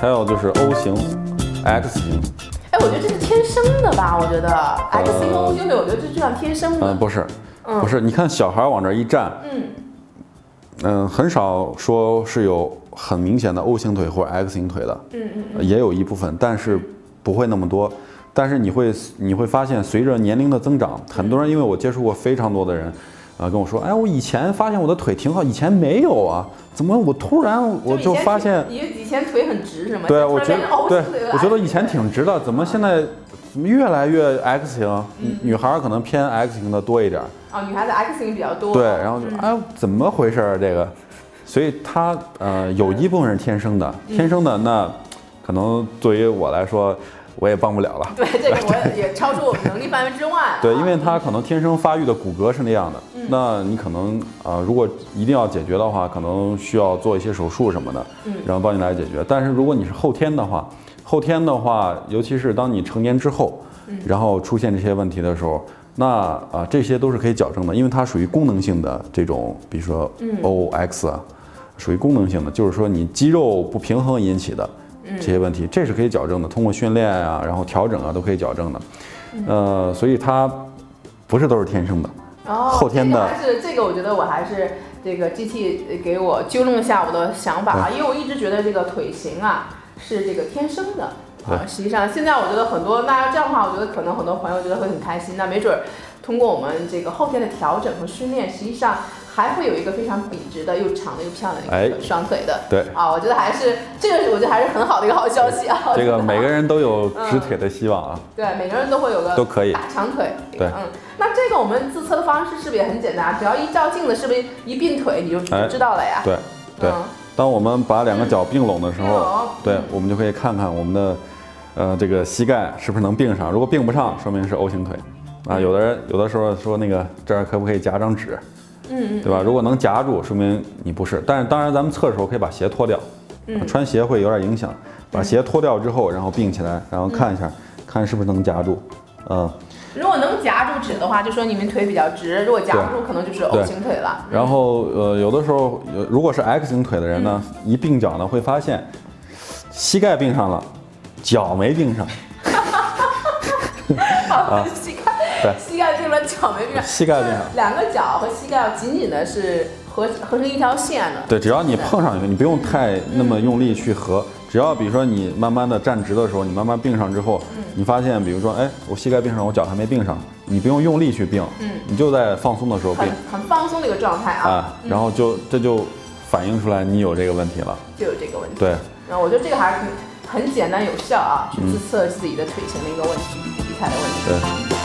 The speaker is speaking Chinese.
还有就是 O 型、X 型，哎，我觉得这是天生的吧？我觉得 X 型和 O 型腿，我觉得这就像天生的。嗯，不是，嗯不是，你看小孩往这一站，嗯，嗯，很少说是有很明显的 O 型腿或者 X 型腿的，嗯嗯也有一部分，但是不会那么多。但是你会你会发现，随着年龄的增长，很多人因为我接触过非常多的人，啊、跟我说，哎，我以前发现我的腿挺好，以前没有啊，怎么我突然我就发现，以以前腿很直是吗？对，我觉得，对我觉得以前挺直的，怎么现在怎么越来越 X 型？嗯女女孩儿可能偏 X 型的多一点儿，啊，女孩子 X 型比较多。对，然后就哎怎么回事儿啊这个？所以它呃有一部分是天生的，嗯天生的那可能对于我来说我也帮不了了。对，这个我也超出我们能力范围之外了。对，因为他可能天生发育的骨骼是那样的，嗯那你可能啊、呃如果一定要解决的话，可能需要做一些手术什么的，嗯然后帮你来解决。但是如果你是后天的话，后天的话，尤其是当你成年之后，嗯然后出现这些问题的时候，那啊、这些都是可以矫正的，因为它属于功能性的这种，比如说嗯 O X 啊，属于功能性的，就是说你肌肉不平衡引起的嗯这些问题，这是可以矫正的，通过训练啊，然后调整啊，都可以矫正的。呃，所以它不是都是天生的。哦，后天的这个还是这个，我觉得我还是这个机器给我纠正一下我的想法啊，因为我一直觉得这个腿型啊是这个天生的啊，实际上现在我觉得很多，那要这样的话，我觉得可能很多朋友觉得会很开心，那没准儿通过我们这个后天的调整和训练，实际上还会有一个非常笔直的又长的又漂亮的一个哎双腿的。对，啊，我觉得还是这个，我觉得还是很好的一个好消息啊。这个每个人都有直腿的希望啊。对，每个人都会有个都可以大长腿。对嗯，那这个我们自测的方式是不是也很简单？只要一照镜子，是不是一并腿你就哎知道了呀？对对，嗯当我们把两个脚并拢的时候对，我们就可以看看我们的呃这个膝盖是不是能并上。如果并不上，说明是 O 型腿。啊，有的人有的时候说那个这儿可不可以夹张纸，嗯嗯对吧？如果能夹住，说明你不是。但是当然，咱们测的时候可以把鞋脱掉，嗯穿鞋会有点影响。把鞋脱掉之后，然后并起来，然后看一下，看是不是能夹住。嗯，如果能夹住纸的话，就说你们腿比较直；如果夹不住，可能就是 O 型腿了。然后呃，有的时候有如果是 X 型腿的人呢，一并脚呢会发现膝盖并上了，脚没并上。啊，膝盖对膝盖并了，脚没并上。膝盖并上两个脚和膝盖要紧紧的是合合成一条线的。对，只要你碰上去，你不用太那么用力去合，只要比如说你慢慢的站直的时候，你慢慢并上之后，你发现比如说，哎，我膝盖并上，我脚还没并上，你不用用力去并，嗯你就在放松的时候并很很放松的一个状态啊，啊，然后就这就反映出来你有这个问题了。就有这个问题。对，然后我觉得这个还是挺很简单有效啊，去嗯自测自己的腿型的一个问题、体态的问题。对。